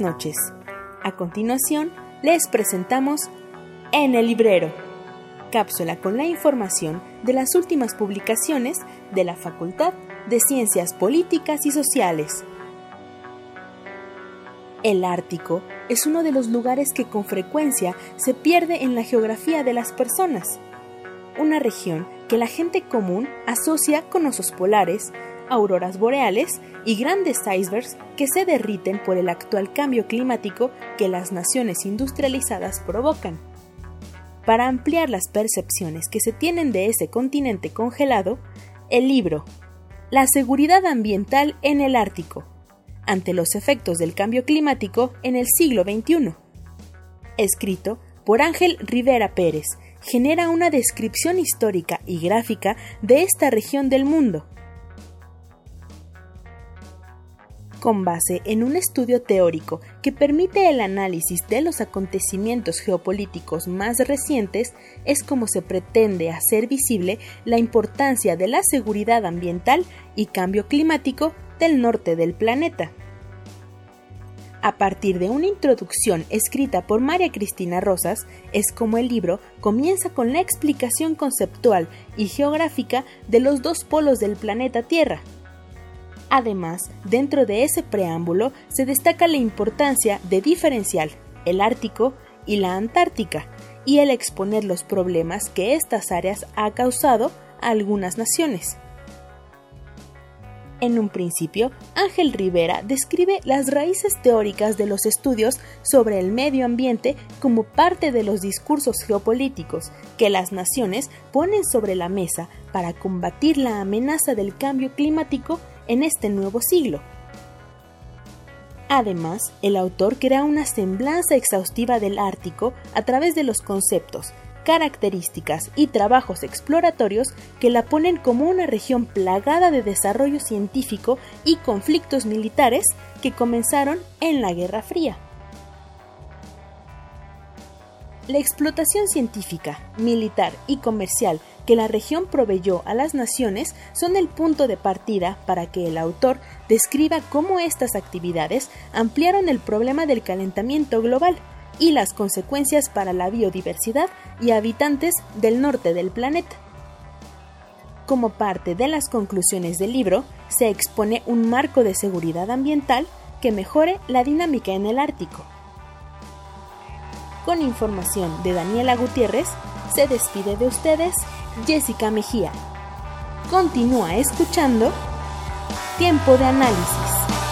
Noches. A continuación, les presentamos En el Librero, cápsula con la información de las últimas publicaciones de la Facultad de Ciencias Políticas y Sociales. El Ártico es uno de los lugares que con frecuencia se pierde en la geografía de las personas. Una región que la gente común asocia con osos polares, auroras boreales y grandes icebergs que se derriten por el actual cambio climático que las naciones industrializadas provocan. Para ampliar las percepciones que se tienen de ese continente congelado, el libro La seguridad ambiental en el Ártico ante los efectos del cambio climático en el siglo XXI. Escrito por Ángel Rivera Pérez, genera una descripción histórica y gráfica de esta región del mundo. Con base en un estudio teórico que permite el análisis de los acontecimientos geopolíticos más recientes, es como se pretende hacer visible la importancia de la seguridad ambiental y cambio climático del norte del planeta. A partir de una introducción escrita por María Cristina Rosas, es como el libro comienza con la explicación conceptual y geográfica de los dos polos del planeta Tierra. Además, dentro de ese preámbulo se destaca la importancia de diferenciar el Ártico y la Antártica, y el exponer los problemas que estas áreas ha causado a algunas naciones. En un principio, Ángel Rivera describe las raíces teóricas de los estudios sobre el medio ambiente como parte de los discursos geopolíticos que las naciones ponen sobre la mesa para combatir la amenaza del cambio climático en este nuevo siglo. Además, el autor crea una semblanza exhaustiva del Ártico a través de los conceptos características y trabajos exploratorios que la ponen como una región plagada de desarrollo científico y conflictos militares que comenzaron en la Guerra Fría. La explotación científica, militar y comercial que la región proveyó a las naciones son el punto de partida para que el autor describa cómo estas actividades ampliaron el problema del calentamiento global y las consecuencias para la biodiversidad y habitantes del norte del planeta. Como parte de las conclusiones del libro, se expone un marco de seguridad ambiental que mejore la dinámica en el Ártico. Con información de Daniela Gutiérrez, se despide de ustedes Jessica Mejía. Continúa escuchando Tiempo de Análisis.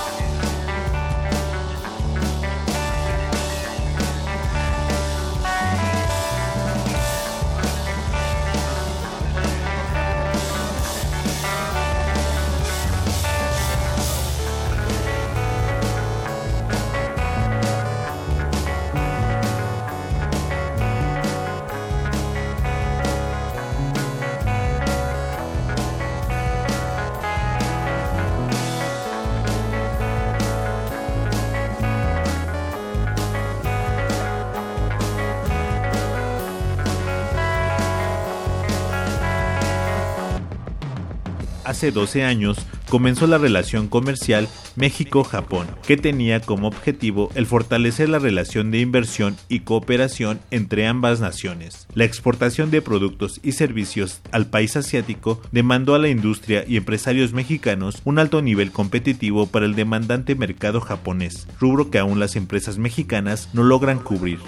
Hace 12 años comenzó la relación comercial México-Japón, que tenía como objetivo el fortalecer la relación de inversión y cooperación entre ambas naciones. La exportación de productos y servicios al país asiático demandó a la industria y empresarios mexicanos un alto nivel competitivo para el demandante mercado japonés, rubro que aún las empresas mexicanas no logran cubrir.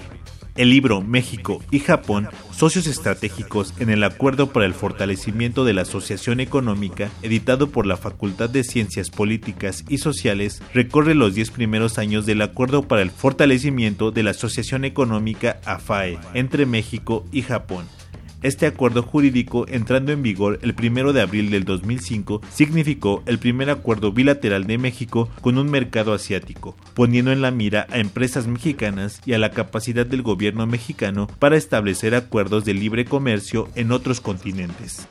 El libro México y Japón, socios estratégicos en el Acuerdo para el Fortalecimiento de la Asociación Económica, editado por la Facultad de Ciencias Políticas y Sociales, recorre los 10 primeros años del Acuerdo para el Fortalecimiento de la Asociación Económica AFAE entre México y Japón este acuerdo jurídico, entrando en vigor el 1 de abril del 2005, significó el primer acuerdo bilateral de México con un mercado asiático, poniendo en la mira a empresas mexicanas y a la capacidad del gobierno mexicano para establecer acuerdos de libre comercio en otros continentes.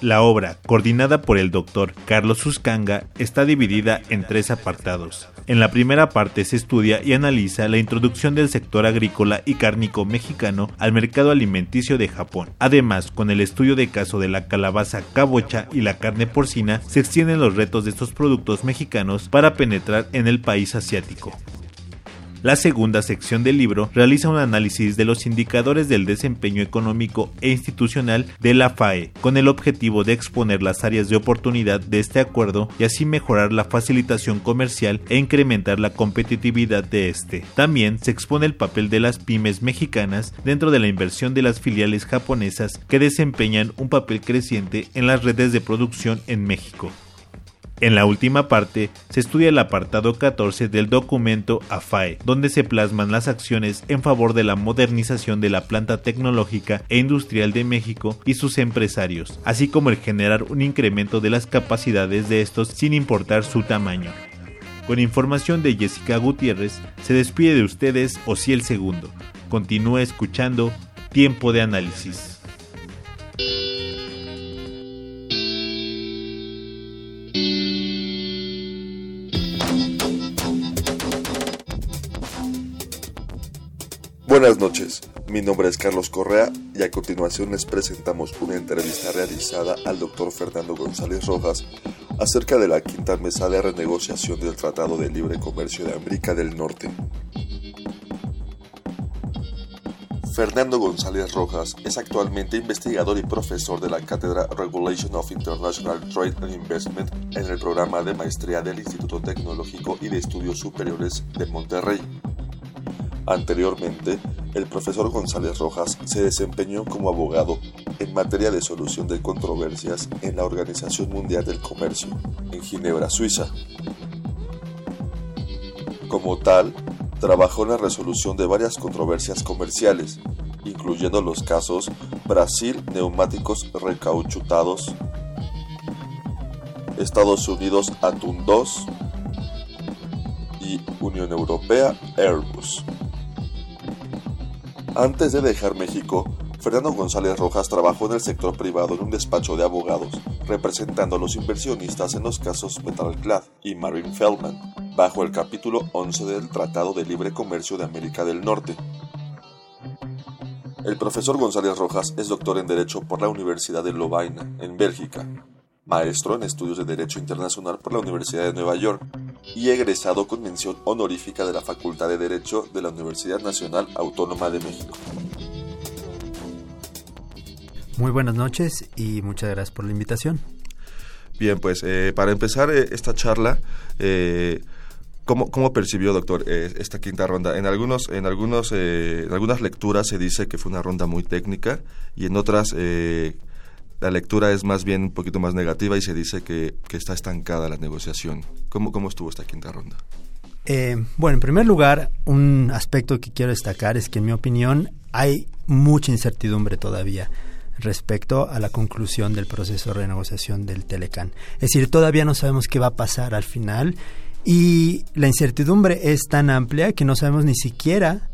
La obra, coordinada por el doctor Carlos Uscanga, está dividida en tres apartados. En la primera parte se estudia y analiza la introducción del sector agrícola y cárnico mexicano al mercado alimenticio de Japón. Además, con el estudio de caso de la calabaza cabocha y la carne porcina, se extienden los retos de estos productos mexicanos para penetrar en el país asiático. La segunda sección del libro realiza un análisis de los indicadores del desempeño económico e institucional de la FAE, con el objetivo de exponer las áreas de oportunidad de este acuerdo y así mejorar la facilitación comercial e incrementar la competitividad de este. También se expone el papel de las pymes mexicanas dentro de la inversión de las filiales japonesas que desempeñan un papel creciente en las redes de producción en México. En la última parte se estudia el apartado 14 del documento AFAE, donde se plasman las acciones en favor de la modernización de la planta tecnológica e industrial de México y sus empresarios, así como el generar un incremento de las capacidades de estos sin importar su tamaño. Con información de Jessica Gutiérrez, se despide de ustedes el Segundo. Continúa escuchando Tiempo de Análisis. Buenas noches, mi nombre es Carlos Correa y a continuación les presentamos una entrevista realizada al doctor Fernando González Rojas acerca de la quinta mesa de renegociación del Tratado de Libre Comercio de América del Norte. Fernando González Rojas es actualmente investigador y profesor de la cátedra Regulation of International Trade and Investment en el programa de maestría del Instituto Tecnológico y de Estudios Superiores de Monterrey. Anteriormente, el profesor González Rojas se desempeñó como abogado en materia de solución de controversias en la Organización Mundial del Comercio, en Ginebra, Suiza. Como tal, trabajó en la resolución de varias controversias comerciales, incluyendo los casos Brasil neumáticos recauchutados, Estados Unidos Atún 2 y Unión Europea Airbus. Antes de dejar México, Fernando González Rojas trabajó en el sector privado en un despacho de abogados, representando a los inversionistas en los casos Metalclad y Marine Feldman, bajo el capítulo 11 del Tratado de Libre Comercio de América del Norte. El profesor González Rojas es doctor en Derecho por la Universidad de Lovaina, en Bélgica, maestro en Estudios de Derecho Internacional por la Universidad de Nueva York y egresado con mención honorífica de la Facultad de Derecho de la Universidad Nacional Autónoma de México. Muy buenas noches y muchas gracias por la invitación. Bien, pues eh, para empezar eh, esta charla, eh, ¿cómo, ¿cómo, percibió, doctor, esta quinta ronda? En, algunos, en, algunos, en algunas lecturas se dice que fue una ronda muy técnica y en otras la lectura es más bien un poquito más negativa y se dice que, está estancada la negociación. ¿Cómo, ¿Cómo estuvo esta quinta ronda? Eh, bueno, en primer lugar, un aspecto que quiero destacar es que en mi opinión hay mucha incertidumbre todavía respecto a la conclusión del proceso de renegociación del Telecan. Es decir, todavía no sabemos qué va a pasar al final y la incertidumbre es tan amplia que no sabemos ni siquiera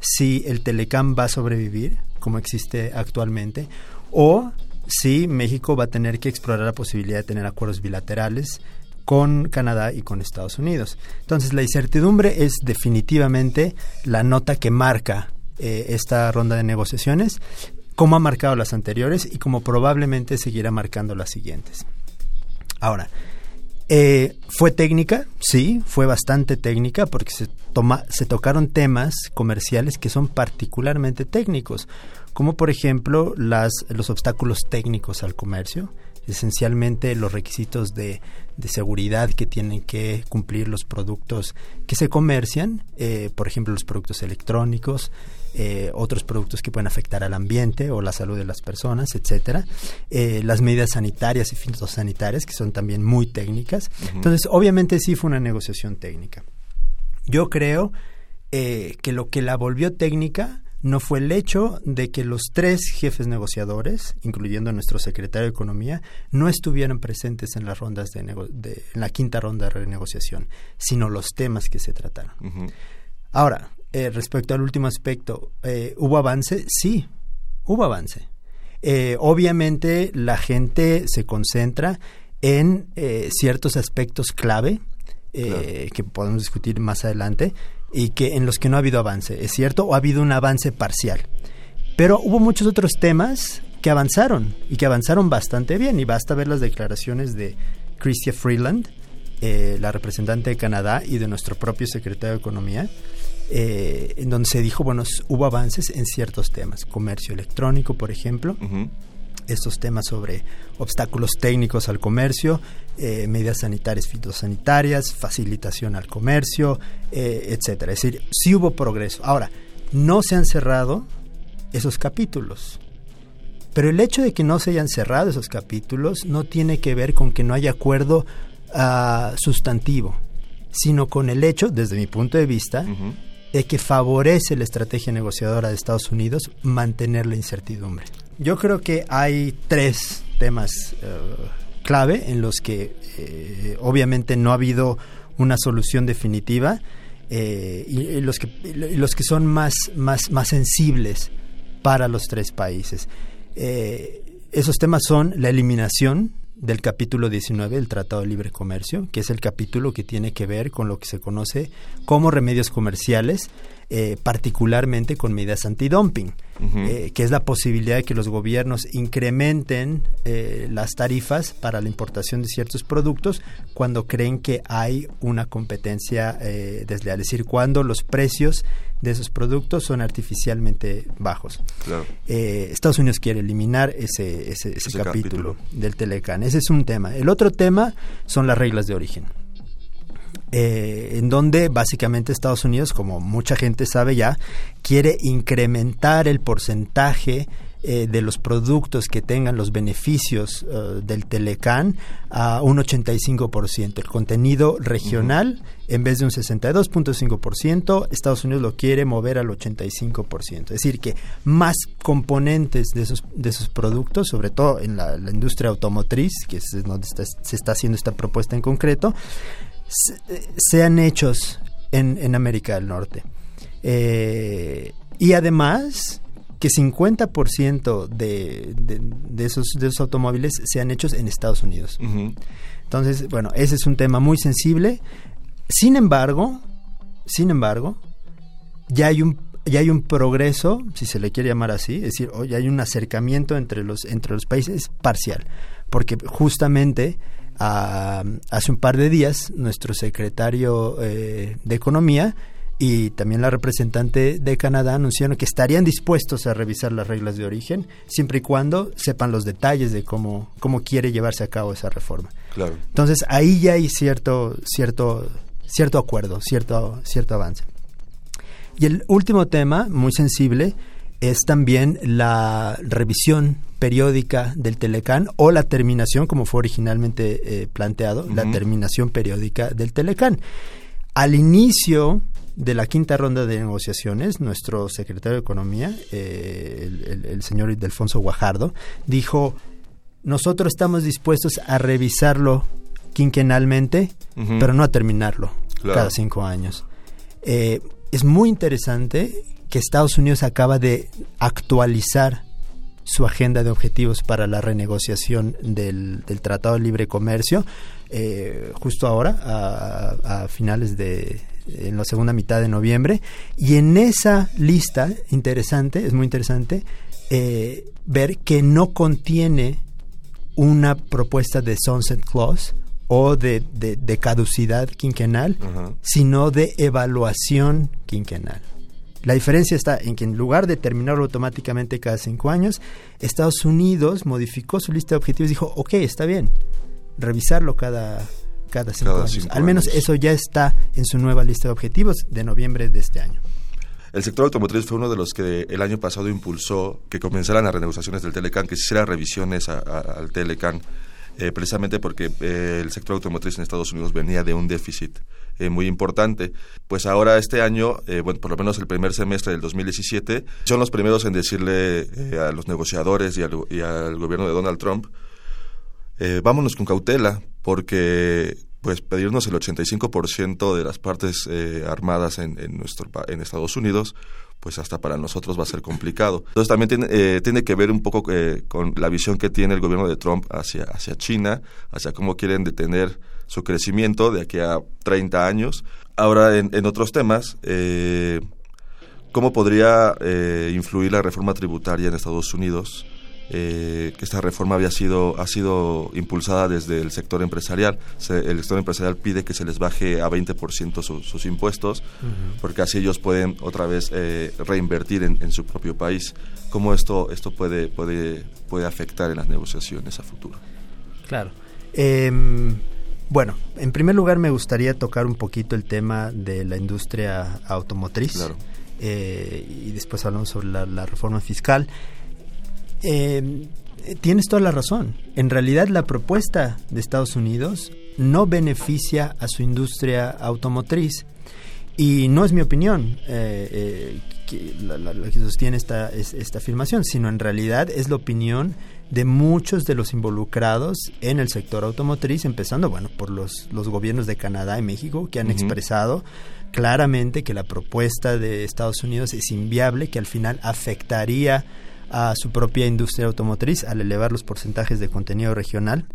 si el Telecan va a sobrevivir como existe actualmente o sí, México va a tener que explorar la posibilidad de tener acuerdos bilaterales con Canadá y con Estados Unidos. Entonces, la incertidumbre es definitivamente la nota que marca eh, esta ronda de negociaciones, como ha marcado las anteriores y como probablemente seguirá marcando las siguientes. Ahora, eh, ¿Fue técnica? Sí, fue bastante técnica porque se, toma, se tocaron temas comerciales que son particularmente técnicos como por ejemplo las, los obstáculos técnicos al comercio, esencialmente los requisitos de, seguridad que tienen que cumplir los productos que se comercian, eh, por ejemplo los productos electrónicos, eh, otros productos que pueden afectar al ambiente o la salud de las personas, etcétera, eh, las medidas sanitarias y fitosanitarias que son también muy técnicas. Entonces, obviamente sí fue una negociación técnica. Yo creo que lo que la volvió técnica no fue el hecho de que los tres jefes negociadores, incluyendo nuestro secretario de Economía, no estuvieran presentes en las rondas de, en la quinta ronda de renegociación, sino los temas que se trataron. Ahora, eh, respecto al último aspecto, eh, ¿hubo avance? Sí, hubo avance. Eh, obviamente la gente se concentra en ciertos aspectos clave que podemos discutir más adelante, y que en los que no ha habido avance, ¿es cierto? O ha habido un avance parcial. Pero hubo muchos otros temas que avanzaron y que avanzaron bastante bien y basta ver las declaraciones de Chrystia Freeland, eh, la representante de Canadá y de nuestro propio secretario de Economía, eh, en donde se dijo, bueno, hubo avances en ciertos temas, comercio electrónico, por ejemplo, estos temas sobre obstáculos técnicos al comercio, eh, medidas sanitarias fitosanitarias, facilitación al comercio, eh, etcétera. Es decir, sí hubo progreso. Ahora, no se han cerrado esos capítulos. Pero el hecho de que no se hayan cerrado esos capítulos no tiene que ver con que no haya acuerdo uh, sustantivo, sino con el hecho, desde mi punto de vista, de que favorece la estrategia negociadora de Estados Unidos mantener la incertidumbre. Yo creo que hay tres temas uh, clave en los que eh, obviamente no ha habido una solución definitiva eh, y, los que los que son más más más sensibles para los tres países. Eh, esos temas son la eliminación del capítulo 19 del Tratado de Libre Comercio, que es el capítulo que tiene que ver con lo que se conoce como remedios comerciales, eh, particularmente con medidas antidumping, eh, que es la posibilidad de que los gobiernos incrementen eh, las tarifas para la importación de ciertos productos cuando creen que hay una competencia desleal, es decir, cuando los precios de esos productos son artificialmente bajos. Estados Unidos quiere eliminar ese, ese, capítulo, del Telecan. Ese es un tema. El otro tema son las reglas de origen. Eh, en donde básicamente Estados Unidos, como mucha gente sabe ya, quiere incrementar el porcentaje eh, de los productos que tengan los beneficios eh, del Telecan a un 85%. El contenido regional, en vez de un 62.5%, Estados Unidos lo quiere mover al 85%. Es decir, que más componentes de esos, de esos productos, sobre todo en la, industria automotriz, que es donde se está haciendo esta propuesta en concreto, sean hechos en, en América del Norte. Eh, y además que 50% de, de, de, esos, de esos automóviles sean hechos en Estados Unidos. Entonces, bueno, ese es un tema muy sensible. Sin embargo, sin embargo, ya hay un ya hay un progreso, si se le quiere llamar así, es decir, ya hay un acercamiento entre los entre los países parcial, porque justamente hace un par de días nuestro secretario eh, de Economía y también la representante de Canadá anunciaron que estarían dispuestos a revisar las reglas de origen siempre y cuando sepan los detalles de cómo, cómo quiere llevarse a cabo esa reforma. Claro. Entonces ahí ya hay cierto, cierto, cierto acuerdo, cierto, cierto avance. Y el último tema, muy sensible, es también la revisión periódica del Telecán o la terminación, como fue originalmente eh, planteado, la terminación periódica del Telecán. Al inicio de la quinta ronda de negociaciones, nuestro secretario de Economía, eh, el, señor Ildefonso Guajardo, dijo, nosotros estamos dispuestos a revisarlo quinquenalmente, pero no a terminarlo cada cinco años. Eh, es muy interesante que Estados Unidos acaba de actualizar su agenda de objetivos para la renegociación del, Tratado de Libre Comercio, eh, justo ahora, a, finales de en la segunda mitad de noviembre, y en esa lista, interesante, es muy interesante, eh, ver que no contiene una propuesta de sunset clause o de, caducidad quinquenal, sino de evaluación quinquenal. La diferencia está en que en lugar de terminarlo automáticamente cada cinco años, Estados Unidos modificó su lista de objetivos y dijo, ok, está bien, revisarlo cada, cada cinco años. Al menos eso ya está en su nueva lista de objetivos de noviembre de este año. El sector automotriz fue uno de los que el año pasado impulsó que comenzaran las renegociaciones del Telecan, que se hicieran revisiones al Telecan, eh, precisamente porque eh, el sector automotriz en Estados Unidos venía de un déficit eh, muy importante. Pues ahora este año, bueno, por lo menos el primer semestre del 2017, son los primeros en decirle a los negociadores y al, gobierno de Donald Trump, vámonos con cautela, porque pues pedirnos el 85% de las partes armadas en, en, nuestro, en Estados Unidos, pues hasta para nosotros va a ser complicado. Entonces también tiene, tiene que ver un poco con la visión que tiene el gobierno de Trump hacia, hacia China, hacia cómo quieren detener su crecimiento de aquí a 30 años. Ahora, en, otros temas, eh, ¿cómo podría eh, influir la reforma tributaria en Estados Unidos eh, que esta reforma había sido ha sido impulsada desde el sector empresarial. el sector empresarial pide que se les baje a 20% sus impuestos, porque así ellos pueden otra vez eh, reinvertir en, su propio país. ¿Cómo esto esto puede puede puede afectar en las negociaciones a futuro? Claro. Em, bueno, en primer lugar me gustaría tocar un poquito el tema de la industria automotriz. Claro. Eh, y después hablamos sobre la reforma fiscal. Eh, tienes toda la razón. En realidad la propuesta de Estados Unidos no beneficia a su industria automotriz. Y no es mi opinión eh, eh, que la, que sostiene esta, esta afirmación, sino en realidad es la opinión de muchos de los involucrados en el sector automotriz, empezando bueno por los, los gobiernos de Canadá y México, que han expresado claramente que la propuesta de Estados Unidos es inviable, que al final afectaría a su propia industria automotriz al elevar los porcentajes de contenido regional,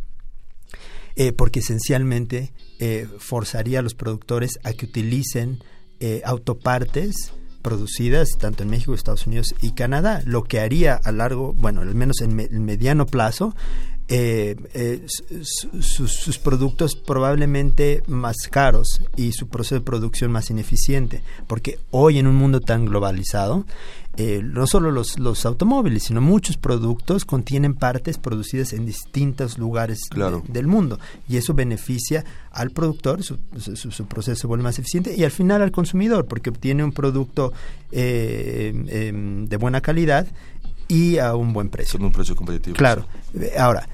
eh, porque esencialmente eh, forzaría a los productores a que utilicen eh, autopartes producidas tanto en México, Estados Unidos y Canadá, lo que haría a largo, bueno, al menos en, en mediano plazo, eh, eh, sus, productos probablemente más caros y su proceso de producción más ineficiente. Porque hoy en un mundo tan globalizado, eh, no solo los, los, automóviles, sino muchos productos contienen partes producidas en distintos lugares del mundo. Y eso beneficia al productor, su, su, proceso se vuelve más eficiente, y al final al consumidor, porque obtiene un producto em, de buena calidad y a un buen precio. Con un precio competitivo. Claro. Ahora,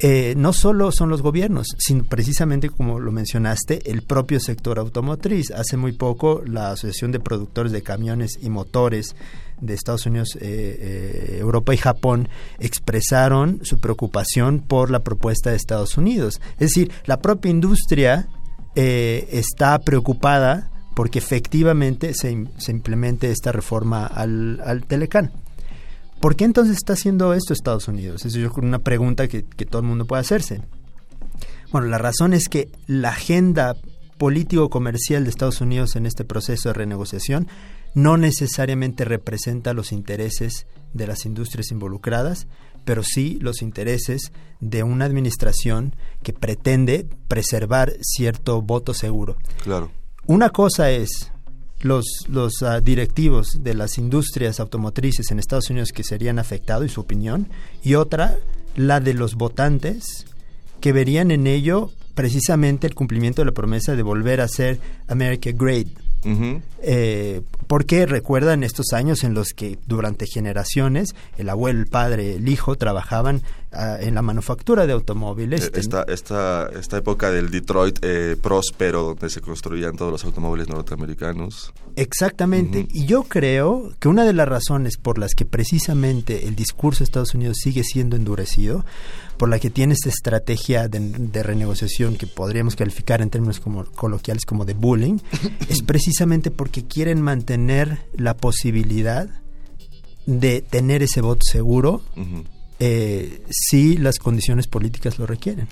eh, no solo son los gobiernos, sino precisamente como lo mencionaste, el propio sector automotriz. Hace muy poco la Asociación de Productores de Camiones y Motores de Estados Unidos, eh, eh, Europa y Japón expresaron su preocupación por la propuesta de Estados Unidos. Es decir, la propia industria está preocupada porque efectivamente se, se implemente esta reforma al, al Telecán. ¿Por qué entonces está haciendo esto Estados Unidos? Esa es una pregunta que, todo el mundo puede hacerse. Bueno, la razón es que la agenda político-comercial de Estados Unidos en este proceso de renegociación no necesariamente representa los intereses de las industrias involucradas, pero sí los intereses de una administración que pretende preservar cierto voto seguro. Claro. Una cosa es los, los ah, directivos de las industrias automotrices en Estados Unidos que serían afectados y su opinión, y otra, la de los votantes que verían en ello precisamente el cumplimiento de la promesa de volver a ser America Great. Eh, porque recuerdan estos años en los que durante generaciones el abuelo, el padre, el hijo trabajaban ah, en la manufactura de automóviles. Eh, esta, esta, esta época del Detroit eh, próspero donde se construían todos los automóviles norteamericanos. Exactamente. Y yo creo que una de las razones por las que precisamente el discurso de Estados Unidos sigue siendo endurecido por la que tiene esta estrategia de, renegociación que podríamos calificar en términos como coloquiales como de bullying, es precisamente porque quieren mantener la posibilidad de tener ese voto seguro eh, si las condiciones políticas lo requieren.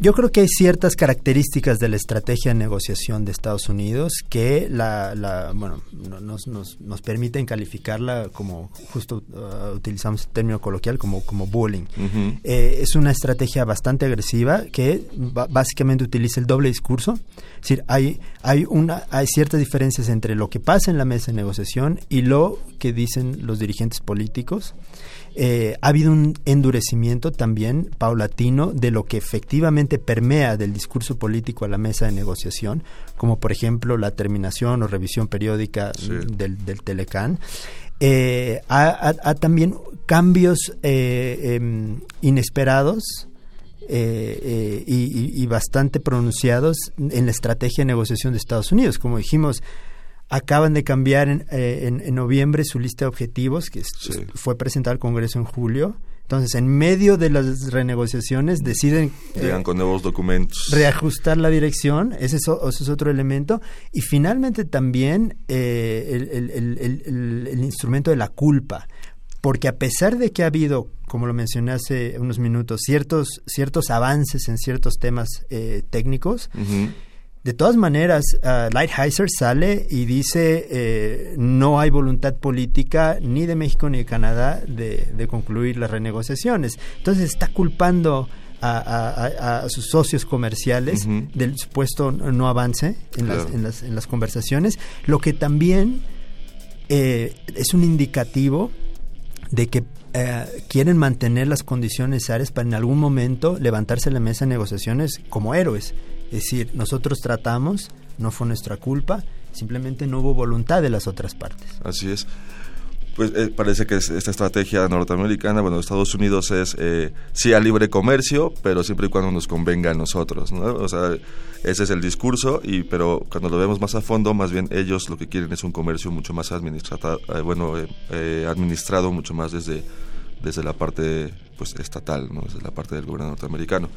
Yo creo que hay ciertas características de la estrategia de negociación de Estados Unidos que la, bueno, nos, nos, nos, permiten calificarla como, justo uh, utilizamos el término coloquial, como, como bullying. Eh, es una estrategia bastante agresiva que básicamente utiliza el doble discurso. Es decir, hay, hay, una, hay ciertas diferencias entre lo que pasa en la mesa de negociación y lo que dicen los dirigentes políticos. Eh, ha habido un endurecimiento también paulatino de lo que efectivamente permea del discurso político a la mesa de negociación, como por ejemplo la terminación o revisión periódica del, del, Telecán. Eh, ha, también cambios eh, em, inesperados y, bastante pronunciados en la estrategia de negociación de Estados Unidos. Como dijimos, Acaban de cambiar en, eh, en, noviembre su lista de objetivos, que fue presentada al Congreso en julio. Entonces, en medio de las renegociaciones, deciden... Eh, Llegan con nuevos documentos. Reajustar la dirección, ese es, ese es otro elemento. Y finalmente también eh, el, el, el, instrumento de la culpa. Porque a pesar de que ha habido, como lo mencioné hace unos minutos, ciertos, ciertos avances en ciertos temas técnicos, De todas maneras, uh, Lighthizer sale y dice eh, no hay voluntad política ni de México ni de Canadá de, concluir las renegociaciones. Entonces está culpando a, sus socios comerciales del supuesto no avance en, las, en, las, conversaciones, lo que también eh, es un indicativo de que eh, quieren mantener las condiciones necesarias para en algún momento levantarse a la mesa de negociaciones como héroes. Es decir, nosotros tratamos, no fue nuestra culpa, simplemente no hubo voluntad de las otras partes. Así es. Pues eh, parece que esta estrategia norteamericana, bueno, Estados Unidos es eh, sí a libre comercio, pero siempre y cuando nos convenga a nosotros, ¿no? O sea, ese es el discurso, y pero cuando lo vemos más a fondo, más bien ellos lo que quieren es un comercio mucho más administrado, eh, bueno, administrado mucho más desde, desde la parte pues estatal, ¿no? desde la parte del gobierno norteamericano.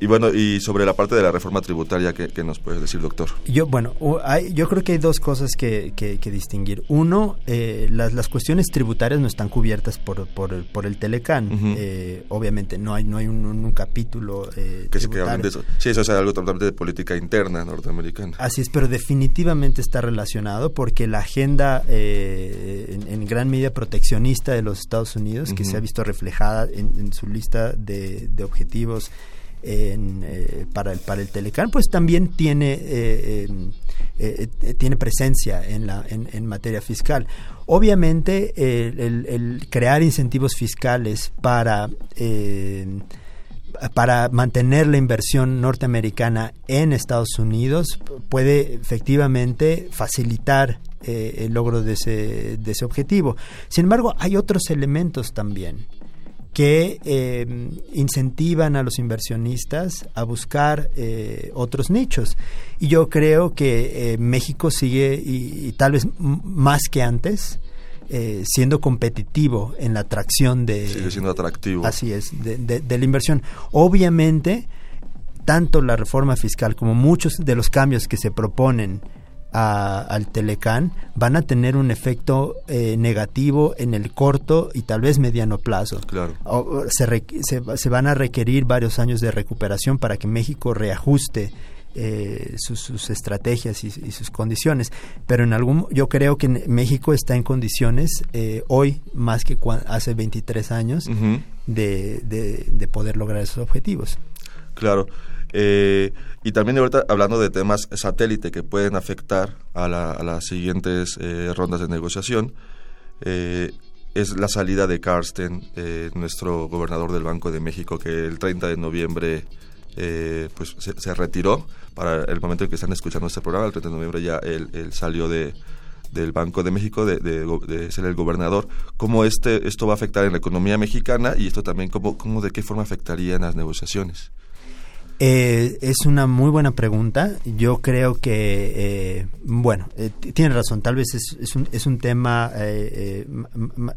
Y bueno, y sobre la parte de la reforma tributaria, ¿qué, nos puede decir, doctor? Yo, bueno, hay, yo creo que hay dos cosas que, que, distinguir. Uno, eh, las, las cuestiones tributarias no están cubiertas por, por, por el Telecán. Eh, obviamente, no hay, no hay un, capítulo eh, que tributario. de eso. Sí, eso es algo totalmente de política interna norteamericana. Así es, pero definitivamente está relacionado porque la agenda en, gran medida proteccionista de los Estados Unidos, que se ha visto reflejada en, su lista de, de objetivos en, eh, para, el, para el Telecán, pues también tiene, eh, eh, tiene presencia en, la, en, materia fiscal. Obviamente, el, crear incentivos fiscales para para mantener la inversión norteamericana en Estados Unidos puede efectivamente facilitar el logro de ese, de ese objetivo. Sin embargo, hay otros elementos también que eh, incentivan a los inversionistas a buscar eh, otros nichos. Y yo creo que eh, México sigue, y, tal vez más que antes, siendo competitivo en la atracción de... Sigue siendo atractivo. Así es, de, la inversión. Obviamente, tanto la reforma fiscal como muchos de los cambios que se proponen al Telecán van a tener un efecto eh, negativo en el corto y tal vez mediano plazo. Claro. se, se, van a requerir varios años de recuperación para que México reajuste eh, sus, estrategias y, sus condiciones. Pero en algún, yo creo que México está en condiciones eh, hoy más que hace 23 años de, de poder lograr esos objetivos. Claro. Eh, y también ahorita hablando de temas satélite que pueden afectar a, las siguientes eh, rondas de negociación, eh, es la salida de Carsten, nuestro gobernador del Banco de México, que el 30 de noviembre pues se, retiró. Para el momento en que están escuchando este programa, el 30 de noviembre ya él, salió de, del Banco de México de, ser el gobernador, cómo este, esto va a afectar en la economía mexicana y esto también cómo, cómo de qué forma afectaría en las negociaciones. Eh, es una muy buena pregunta. Yo creo que, eh, bueno, eh, tiene razón, tal vez es, es, un, es un tema eh,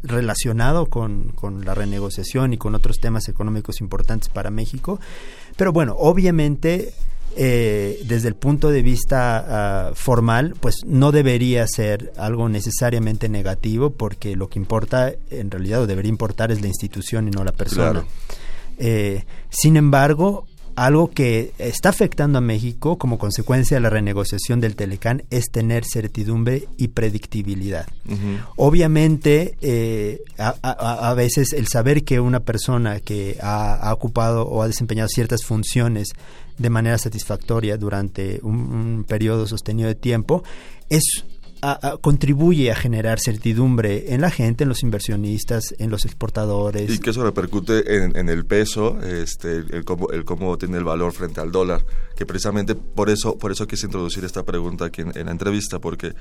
relacionado con, con, la renegociación y con otros temas económicos importantes para México. Pero bueno, obviamente, desde el punto de vista ah, formal, pues no debería ser algo necesariamente negativo porque lo que importa, en realidad, o debería importar es la institución y no la persona. sin embargo, algo que está afectando a México como consecuencia de la renegociación del Telecán es tener certidumbre y predictibilidad. Obviamente, eh, a, veces el saber que una persona que ha, ocupado o ha desempeñado ciertas funciones de manera satisfactoria durante un, un periodo sostenido de tiempo es contribuye a generar certidumbre en la gente, en los inversionistas, en los exportadores. Y que eso repercute en, el peso, este, el, cómo, el cómo tiene el valor frente al dólar, que precisamente por eso, por eso quise introducir esta pregunta aquí en la entrevista, porque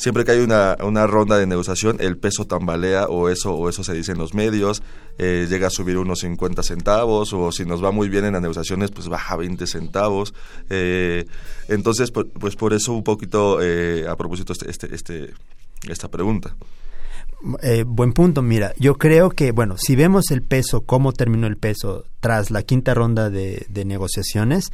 siempre que hay una, una ronda de negociación, el peso tambalea o eso, o eso se dice en los medios, eh, llega a subir unos 50 centavos o si nos va muy bien en las negociaciones, pues baja 20 centavos. Eh, entonces, pues por eso un poquito eh, a propósito este, este, este, esta pregunta. buen punto, mira, yo creo que, bueno, si vemos el peso, cómo terminó el peso tras la quinta ronda de negociaciones,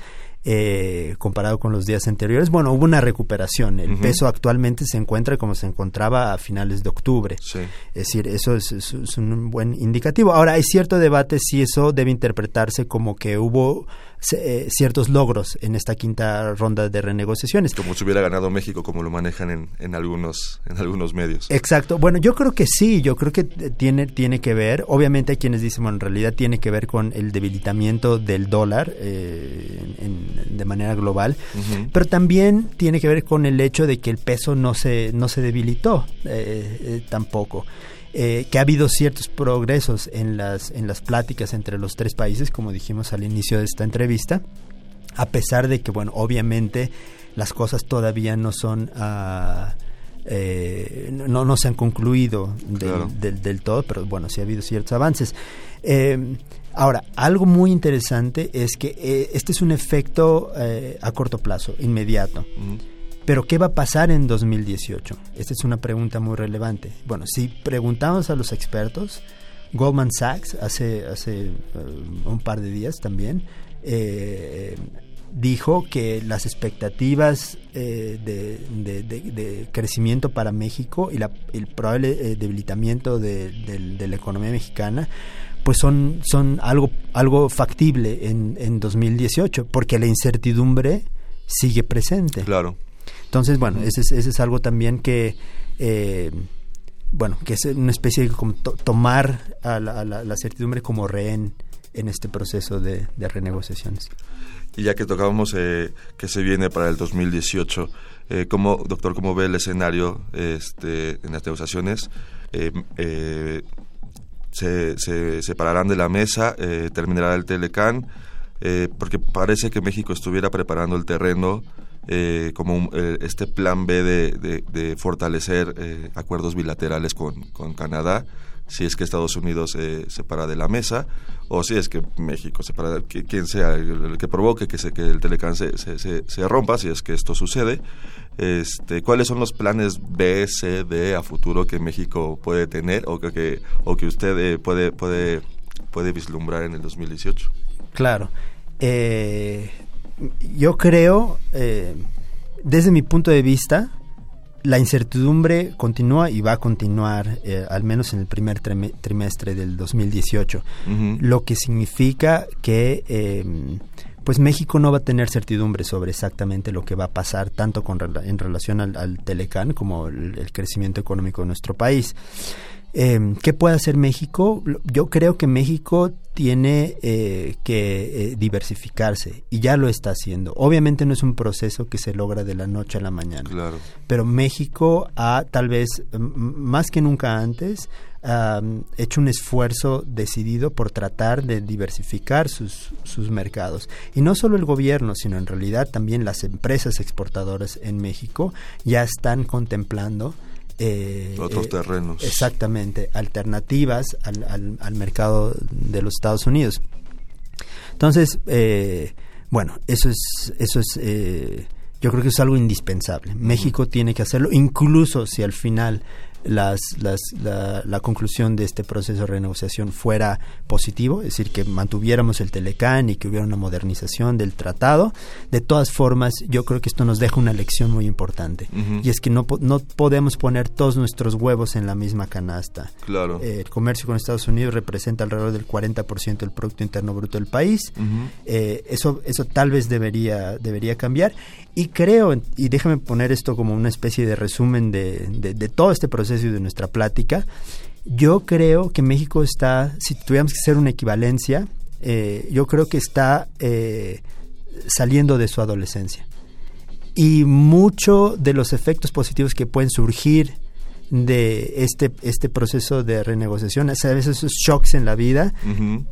eh, comparado con los días anteriores. Bueno, hubo una recuperación. El peso actualmente se encuentra como se encontraba a finales de octubre. Es decir, eso es, un buen indicativo. Ahora, hay cierto debate si eso debe interpretarse como que hubo eh, ciertos logros en esta quinta ronda de renegociaciones. Como si hubiera ganado México, como lo manejan en, en, algunos, en algunos medios. Exacto. Bueno, yo creo que sí, yo creo que tiene, tiene que ver, obviamente hay quienes dicen, bueno, en realidad tiene que ver con el debilitamiento del dólar eh, de manera global, pero también tiene que ver con el hecho de que el peso no se, no se debilitó eh, tampoco. Eh, que ha habido ciertos progresos en las, en las pláticas entre los tres países, como dijimos al inicio de esta entrevista, a pesar de que, bueno, obviamente las cosas todavía no son... Uh, eh, no, no se han concluido del, del, todo, pero bueno, sí ha habido ciertos avances. Eh, ahora, algo muy interesante es que eh, este es un efecto a corto plazo, inmediato. Pero ¿qué va a pasar en 2018? Esta es una pregunta muy relevante. Bueno, si preguntamos a los expertos, Goldman Sachs hace, hace uh, un par de días también eh, dijo que las expectativas eh, de, de, crecimiento para México y la, el probable eh, debilitamiento de, la economía mexicana pues son, son algo, algo factible en, en 2018 porque la incertidumbre sigue presente. Claro. Entonces, bueno, ese es, ese es algo también que, eh, bueno, que es una especie de como tomar a la, certidumbre como rehén en este proceso de, renegociaciones. Y ya que tocábamos eh, que se viene para el 2018, eh, ¿cómo, doctor, cómo ve el escenario este, en las negociaciones? Eh, se, se separarán de la mesa, terminará el Telecán, porque parece que México estuviera preparando el terreno eh, como eh, este plan B de, fortalecer eh, acuerdos bilaterales con, Canadá, si es que Estados Unidos se separa de la mesa o si es que México se separa, que, quien sea el, que provoque que, se, que el Telecán se, se, rompa, si es que esto sucede. Este, ¿Cuáles son los planes B, C, D a futuro que México puede tener o que, o que usted puede, puede, puede vislumbrar en el 2018? Claro. Eh, yo creo, eh, desde mi punto de vista, la incertidumbre continúa y va a continuar eh, al menos en el primer trimestre del 2018, lo que significa que em, pues México no va a tener certidumbre sobre exactamente lo que va a pasar tanto con, en relación al, al Telecán como el, crecimiento económico de nuestro país. Eh, ¿Qué puede hacer México? Yo creo que México tiene eh, que eh, diversificarse y ya lo está haciendo. Obviamente no es un proceso que se logra de la noche a la mañana, claro. pero México ha tal vez más que nunca antes hecho un esfuerzo decidido por tratar de diversificar sus, sus mercados. Y no solo el gobierno, sino en realidad también las empresas exportadoras en México ya están contemplando eh, otros eh, terrenos. exactamente, alternativas al, al, mercado de los Estados Unidos. Entonces, eh, bueno, eso es, eso es, yo creo que es algo indispensable. México tiene que hacerlo, incluso si al final las, las, la, conclusión de este proceso de renegociación fuera positivo, es decir, que mantuviéramos el Telecán y que hubiera una modernización del tratado. De todas formas, yo creo que esto nos deja una lección muy importante y es que no, no podemos poner todos nuestros huevos en la misma canasta. Claro. Eh, el comercio con Estados Unidos representa alrededor del 40% del Producto Interno Bruto del país. Eh, eso, eso tal vez debería, debería cambiar. Y creo, y déjame poner esto como una especie de resumen de, de, todo este proceso de nuestra plática, yo creo que México está, si tuviéramos que hacer una equivalencia, eh, yo creo que está eh, saliendo de su adolescencia. Y mucho de los efectos positivos que pueden surgir de este, este proceso de renegociación, a veces esos shocks en la vida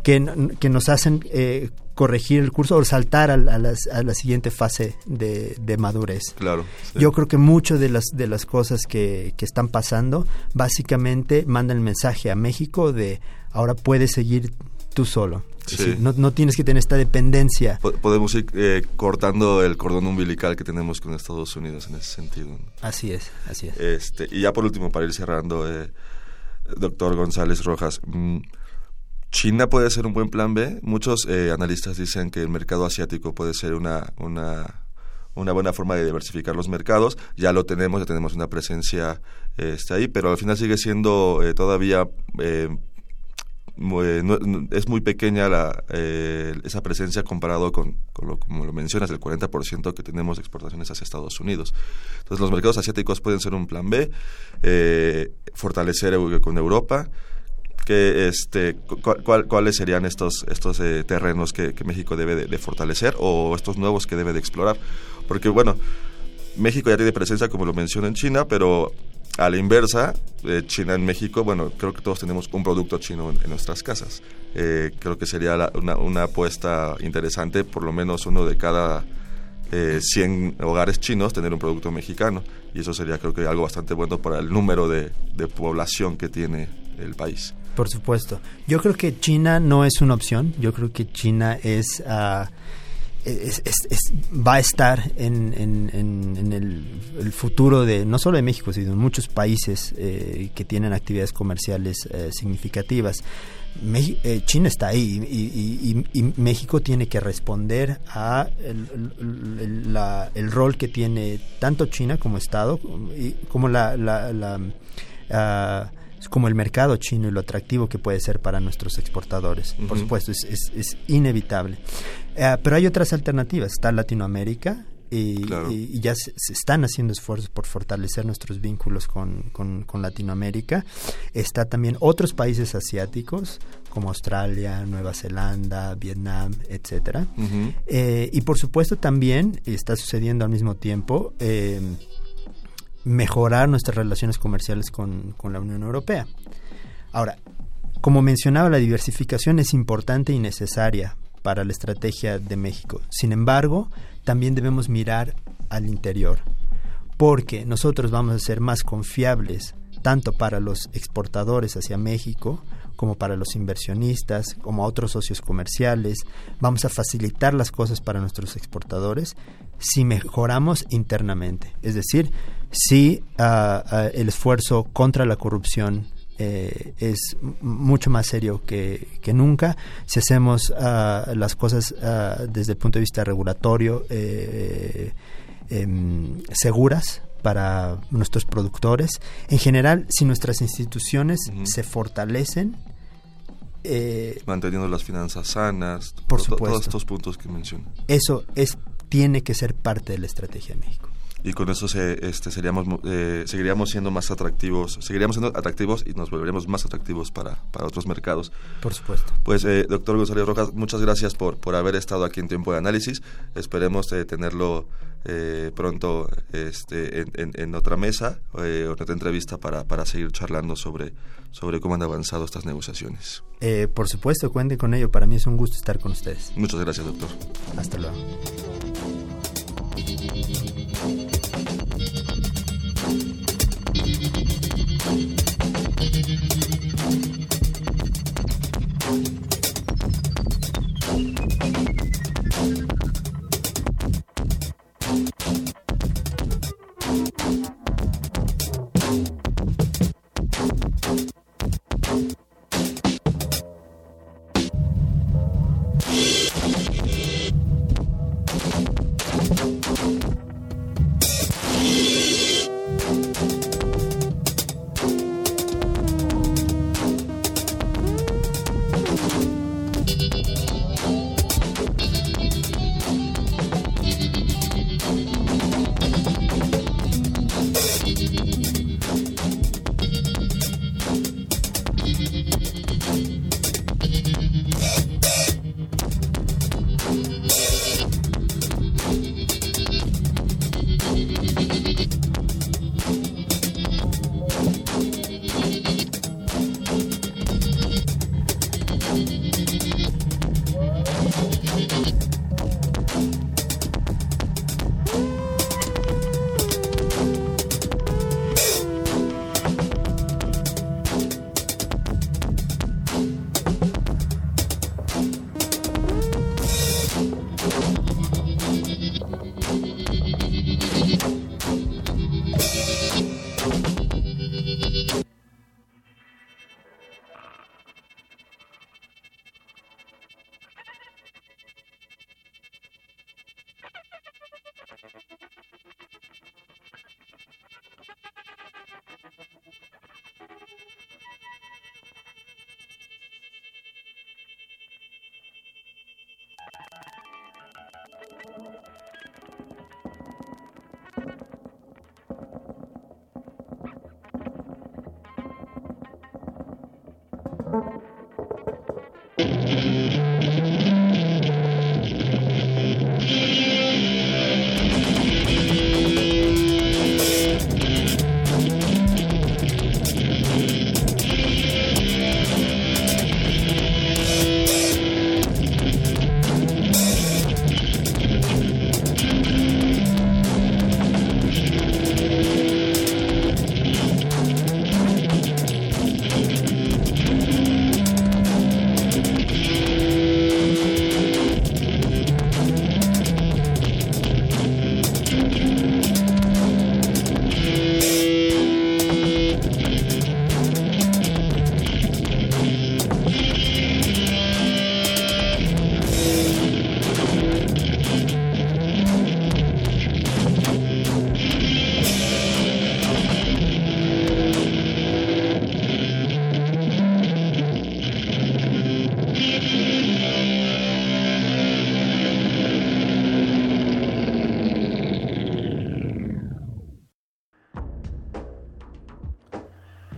que, que, nos hacen eh, corregir el curso o saltar a, a, la siguiente fase de, madurez. Claro. Yo creo que muchas de las, de las cosas que, que están pasando básicamente mandan el mensaje a México de ahora puedes seguir tú solo. No, no, tienes que tener esta dependencia. Podemos ir eh, cortando el cordón umbilical que tenemos con Estados Unidos en ese sentido. Así es, así es. Este, y ya por último, para ir cerrando, eh, doctor González Rojas, mm, China puede ser un buen plan B. Muchos eh, analistas dicen que el mercado asiático puede ser una, una, una, buena forma de diversificar los mercados. Ya lo tenemos, ya tenemos una presencia este, ahí, pero al final sigue siendo todavía es muy pequeña la, eh, esa presencia comparado con, lo, como lo mencionas, el 40% que tenemos de exportaciones hacia Estados Unidos. Entonces los mercados asiáticos pueden ser un plan B, eh, fortalecer con Europa, que este cuáles serían estos estos eh, terrenos que, México debe de, fortalecer o estos nuevos que debe de explorar porque bueno México ya tiene presencia como lo mencioné en China pero a la inversa, eh, China en México, bueno, creo que todos tenemos un producto chino en, nuestras casas. Eh, creo que sería una, apuesta interesante, por lo menos uno de cada 100 eh, hogares chinos tener un producto mexicano. Y eso sería creo que algo bastante bueno para el número de, población que tiene el país. Por supuesto. Yo creo que China no es una opción. Yo creo que China es... Uh, va a estar en, el, futuro de no solo de México, sino de muchos países eh, que tienen actividades comerciales eh, significativas. Eh, China está ahí y, México tiene que responder a el, rol que tiene tanto China como Estado como la, la, como el mercado chino y lo atractivo que puede ser para nuestros exportadores. Por supuesto, es, es, inevitable. Eh, pero hay otras alternativas. Está Latinoamérica, y, ya se, están haciendo esfuerzos por fortalecer nuestros vínculos con, con, Latinoamérica. Está también otros países asiáticos como Australia, Nueva Zelanda, Vietnam, etcétera. Eh, y por supuesto también está sucediendo al mismo tiempo eh, mejorar nuestras relaciones comerciales con, con la Unión Europea. Ahora, como mencionaba, la diversificación es importante y necesaria para la estrategia de México. Sin embargo, también debemos mirar al interior, porque nosotros vamos a ser más confiables tanto para los exportadores hacia México como para los inversionistas, como a otros socios comerciales. Vamos a facilitar las cosas para nuestros exportadores si mejoramos internamente. Es decir, ah, ah, el esfuerzo contra la corrupción eh, es mucho más serio que, nunca. Si hacemos ah, las cosas desde el punto de vista regulatorio eh, em, seguras, para nuestros productores. En general, si nuestras instituciones se fortalecen, eh, manteniendo las finanzas sanas, por supuesto, todos estos puntos que mencioné. Eso es tiene que ser parte de la estrategia de México y con eso se, este, seríamos, eh, seguiríamos siendo más atractivos, seguiríamos siendo atractivos y nos volveríamos más atractivos para, para otros mercados. Por supuesto. Pues, eh, doctor González Rojas, muchas gracias por, por haber estado aquí en Tiempo de Análisis. Esperemos eh, tenerlo eh, pronto este, en, en, otra mesa o en otra entrevista para, para seguir charlando sobre, sobre cómo han avanzado estas negociaciones. por supuesto, cuente con ello. Para mí es un gusto estar con ustedes. Muchas gracias, doctor. Hasta luego.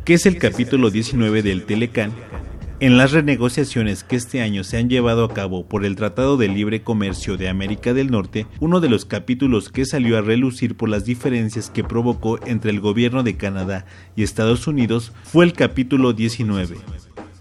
Que es el capítulo 19 del Telecan, en las renegociaciones que este año se han llevado a cabo por el Tratado de Libre Comercio de América del Norte, uno de los capítulos que salió a relucir por las diferencias que provocó entre el gobierno de Canadá y Estados Unidos fue el capítulo 19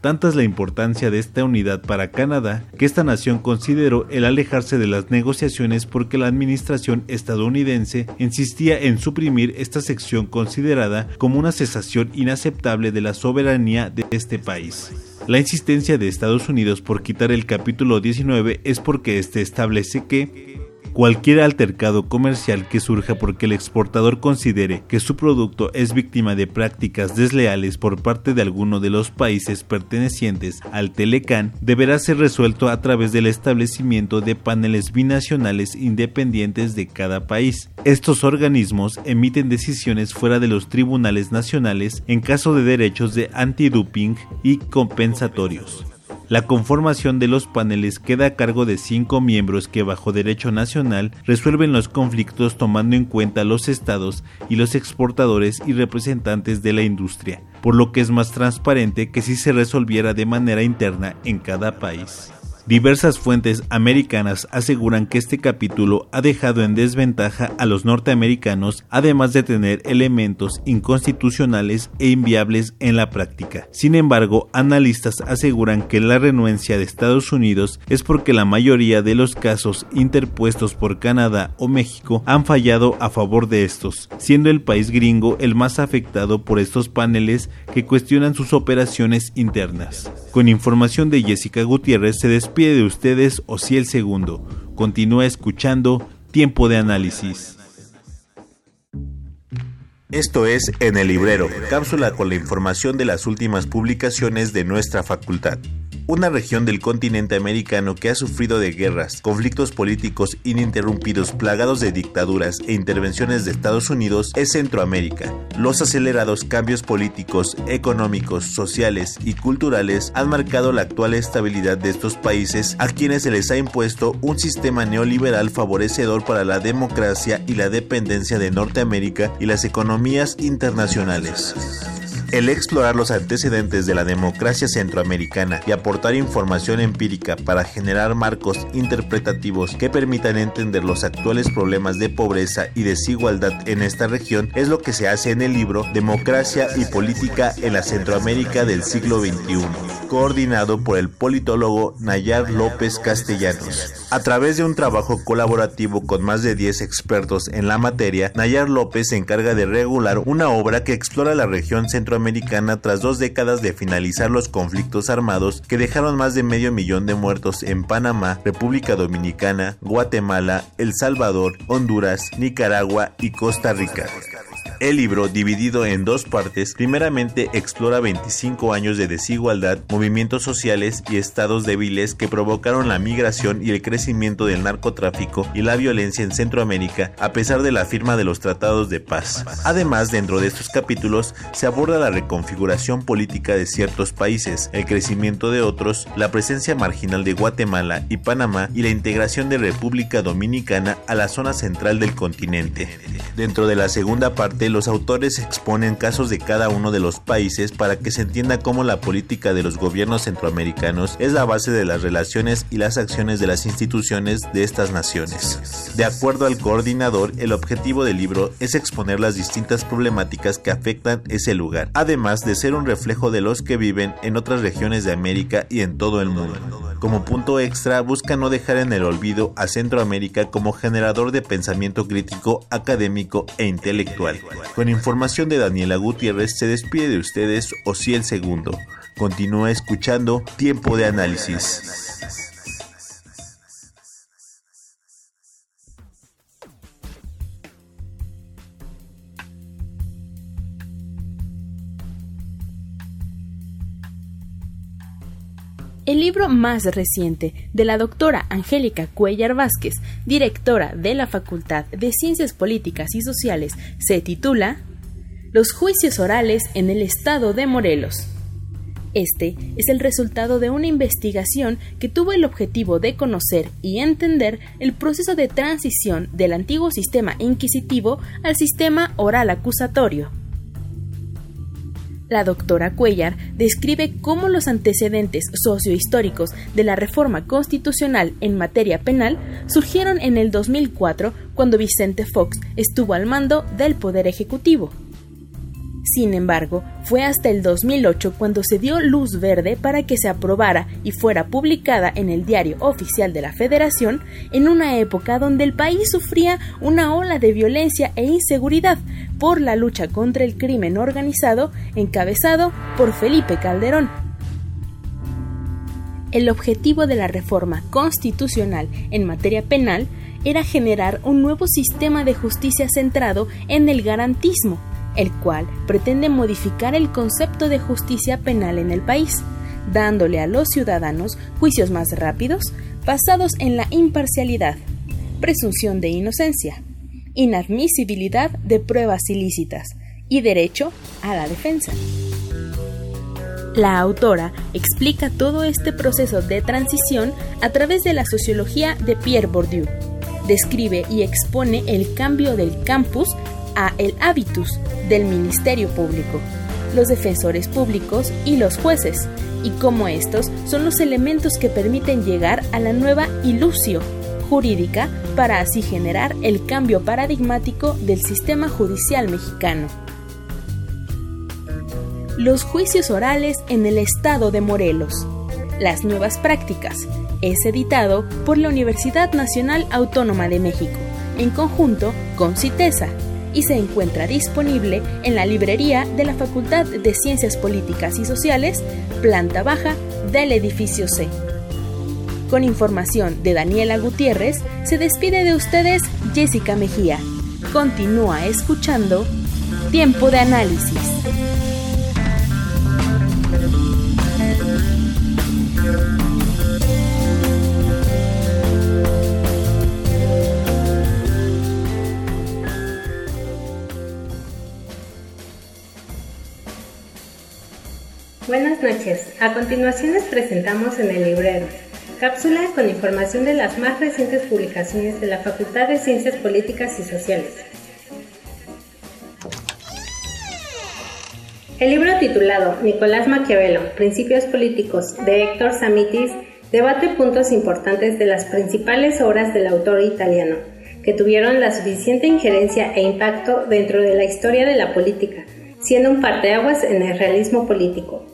Tanta es la importancia de esta unidad para Canadá que esta nación consideró el alejarse de las negociaciones porque la administración estadounidense insistía en suprimir esta sección considerada como una cesación inaceptable de la soberanía de este país. La insistencia de Estados Unidos por quitar el capítulo 19 es porque este establece que Cualquier altercado comercial que surja porque el exportador considere que su producto es víctima de prácticas desleales por parte de alguno de los países pertenecientes al Telecan deberá ser resuelto a través del establecimiento de paneles binacionales independientes de cada país. Estos organismos emiten decisiones fuera de los tribunales nacionales en caso de derechos de antidoping y compensatorios. La conformación de los paneles queda a cargo de cinco miembros que bajo derecho nacional resuelven los conflictos tomando en cuenta los estados y los exportadores y representantes de la industria, por lo que es más transparente que si se resolviera de manera interna en cada país. Diversas fuentes americanas aseguran que este capítulo ha dejado en desventaja a los norteamericanos, además de tener elementos inconstitucionales e inviables en la práctica. Sin embargo, analistas aseguran que la renuencia de Estados Unidos es porque la mayoría de los casos interpuestos por Canadá o México han fallado a favor de estos, siendo el país gringo el más afectado por estos paneles que cuestionan sus operaciones internas. Con información de Jessica Gutiérrez se de ustedes o si el segundo. Continúa escuchando Tiempo de Análisis. Esto es En el Librero, cápsula con la información de las últimas publicaciones de nuestra facultad una región del continente americano que ha sufrido de guerras, conflictos políticos ininterrumpidos plagados de dictaduras e intervenciones de Estados Unidos es Centroamérica. Los acelerados cambios políticos, económicos, sociales y culturales han marcado la actual estabilidad de estos países a quienes se les ha impuesto un sistema neoliberal favorecedor para la democracia y la dependencia de Norteamérica y las economías internacionales. El explorar los antecedentes de la democracia centroamericana y aportar información empírica para generar marcos interpretativos que permitan entender los actuales problemas de pobreza y desigualdad en esta región es lo que se hace en el libro Democracia y Política en la Centroamérica del siglo XXI, coordinado por el politólogo Nayar López Castellanos. A través de un trabajo colaborativo con más de 10 expertos en la materia, Nayar López se encarga de regular una obra que explora la región centroamericana tras dos décadas de finalizar los conflictos armados que dejaron más de medio millón de muertos en Panamá, República Dominicana, Guatemala, El Salvador, Honduras, Nicaragua y Costa Rica. El libro, dividido en dos partes, primeramente explora 25 años de desigualdad, movimientos sociales y estados débiles que provocaron la migración y el crecimiento del narcotráfico y la violencia en Centroamérica a pesar de la firma de los tratados de paz. Además, dentro de estos capítulos se aborda la reconfiguración política de ciertos países, el crecimiento de otros, la presencia marginal de Guatemala y Panamá y la integración de República Dominicana a la zona central del continente. Dentro de la segunda parte, los autores exponen casos de cada uno de los países para que se entienda cómo la política de los gobiernos centroamericanos es la base de las relaciones y las acciones de las instituciones de estas naciones. De acuerdo al coordinador, el objetivo del libro es exponer las distintas problemáticas que afectan ese lugar, además de ser un reflejo de los que viven en otras regiones de América y en todo el mundo. Como punto extra, busca no dejar en el olvido a Centroamérica como generador de pensamiento crítico, académico e intelectual. Con información de Daniela Gutiérrez, se despide de ustedes el Segundo. Continúa escuchando Tiempo de Análisis. El libro más reciente de la doctora Angélica Cuellar Vázquez, directora de la Facultad de Ciencias Políticas y Sociales, se titula Los juicios orales en el estado de Morelos. Este es el resultado de una investigación que tuvo el objetivo de conocer y entender el proceso de transición del antiguo sistema inquisitivo al sistema oral acusatorio. La doctora Cuellar describe cómo los antecedentes sociohistóricos de la reforma constitucional en materia penal surgieron en el 2004 cuando Vicente Fox estuvo al mando del Poder Ejecutivo. Sin embargo, fue hasta el 2008 cuando se dio luz verde para que se aprobara y fuera publicada en el Diario Oficial de la Federación en una época donde el país sufría una ola de violencia e inseguridad por la lucha contra el crimen organizado encabezado por Felipe Calderón. El objetivo de la reforma constitucional en materia penal era generar un nuevo sistema de justicia centrado en el garantismo el cual pretende modificar el concepto de justicia penal en el país, dándole a los ciudadanos juicios más rápidos, basados en la imparcialidad, presunción de inocencia, inadmisibilidad de pruebas ilícitas y derecho a la defensa. La autora explica todo este proceso de transición a través de la sociología de Pierre Bourdieu. Describe y expone el cambio del campus a el habitus del Ministerio Público, los defensores públicos y los jueces, y cómo estos son los elementos que permiten llegar a la nueva ilusio jurídica para así generar el cambio paradigmático del sistema judicial mexicano. Los juicios orales en el estado de Morelos. Las nuevas prácticas. Es editado por la Universidad Nacional Autónoma de México, en conjunto con CITESA, y se encuentra disponible en la librería de la Facultad de Ciencias Políticas y Sociales, planta baja del edificio C. Con información de Daniela Gutiérrez, se despide de ustedes Jessica Mejía. Continúa escuchando Tiempo de Análisis. Buenas noches. A continuación les presentamos en el librero. Cápsula con información de las más recientes publicaciones de la Facultad de Ciencias Políticas y Sociales. El libro titulado Nicolás Maquiavelo, Principios Políticos de Héctor Samitis debate puntos importantes de las principales obras del autor italiano, que tuvieron la suficiente injerencia e impacto dentro de la historia de la política, siendo un parteaguas en el realismo político.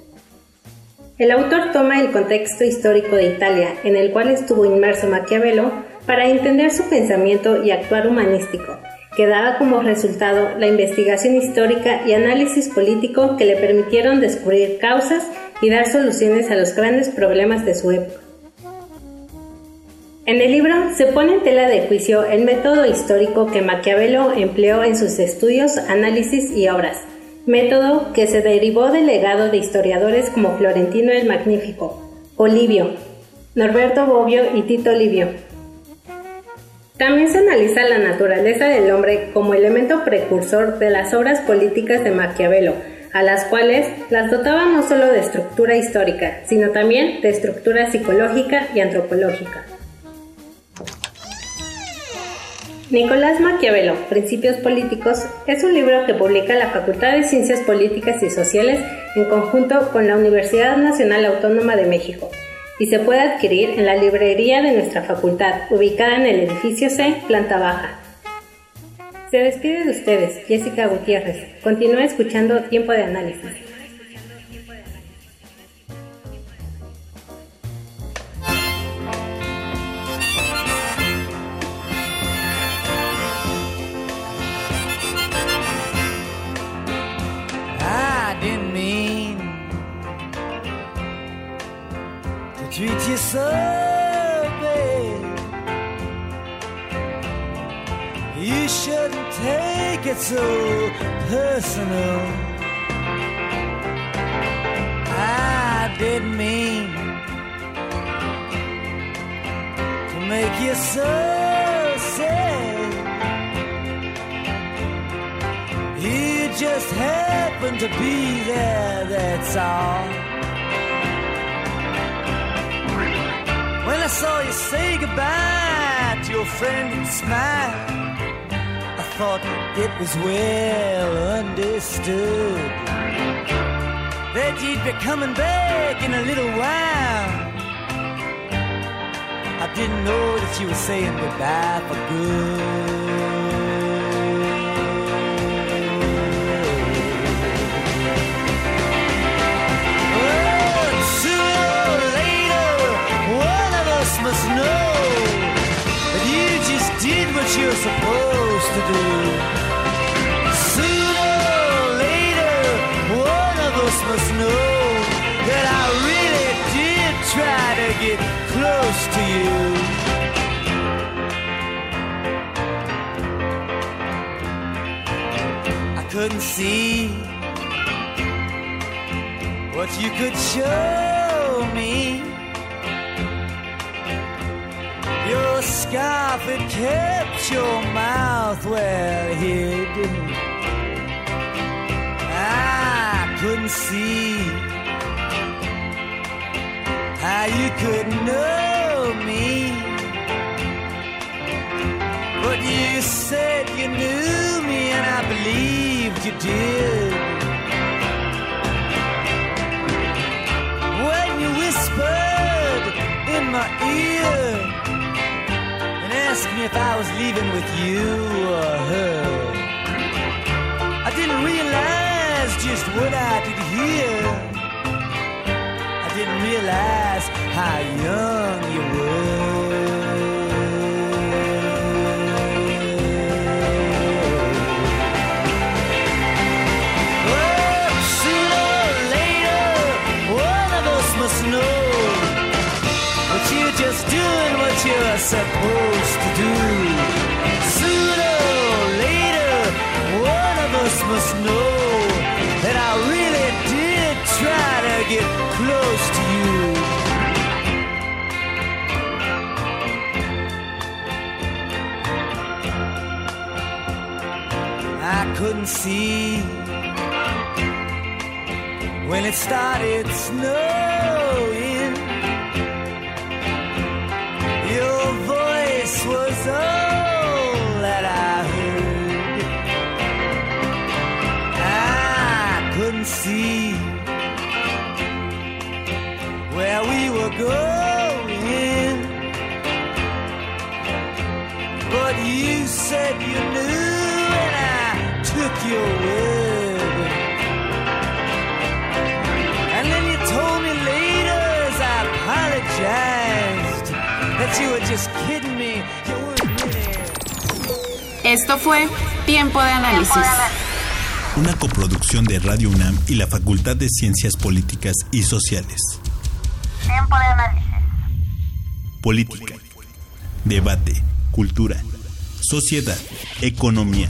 El autor toma el contexto histórico de Italia, en el cual estuvo inmerso Maquiavelo, para entender su pensamiento y actuar humanístico, que daba como resultado la investigación histórica y análisis político que le permitieron descubrir causas y dar soluciones a los grandes problemas de su época. En el libro se pone en tela de juicio el método histórico que Maquiavelo empleó en sus estudios, análisis y obras, método que se derivó del legado de historiadores como Florentino el Magnífico, Olivio, Norberto Bobbio y Tito Livio. También se analiza la naturaleza del hombre como elemento precursor de las obras políticas de Maquiavelo, a las cuales las dotaba no solo de estructura histórica, sino también de estructura psicológica y antropológica. Nicolás Maquiavelo, Principios Políticos, es un libro que publica la Facultad de Ciencias Políticas y Sociales en conjunto con la Universidad Nacional Autónoma de México y se puede adquirir en la librería de nuestra facultad, ubicada en el edificio C, planta baja. Se despide de ustedes, Jessica Gutiérrez. Continúa escuchando Tiempo de Análisis. Treat you so bad. You shouldn't take it so personal. I didn't mean to make you so sad. You just happened to be there, that's all. When I saw you say goodbye to your friend and smile, I thought it was well understood that you'd be coming back in a little while. I didn't know that you were saying goodbye for good. Couldn't see what you could show me. Your scarf, it kept your mouth well hid. I couldn't see how you could know me. But you said you knew me, and I believed you did. When you whispered in my ear asked me if I was leaving with you or her. I didn't realize just what I did hear. I didn't realize how young you were. See when it started snowing. Your voice was all that I heard. I couldn't see where we were going, but you said you your word. And then you told me later as I apologized that you were just kidding me. Esto fue Tiempo de Análisis. Una coproducción de Radio UNAM y la Facultad de Ciencias Políticas y Sociales. Tiempo de Análisis. Política. Debate. Cultura. Sociedad. Economía.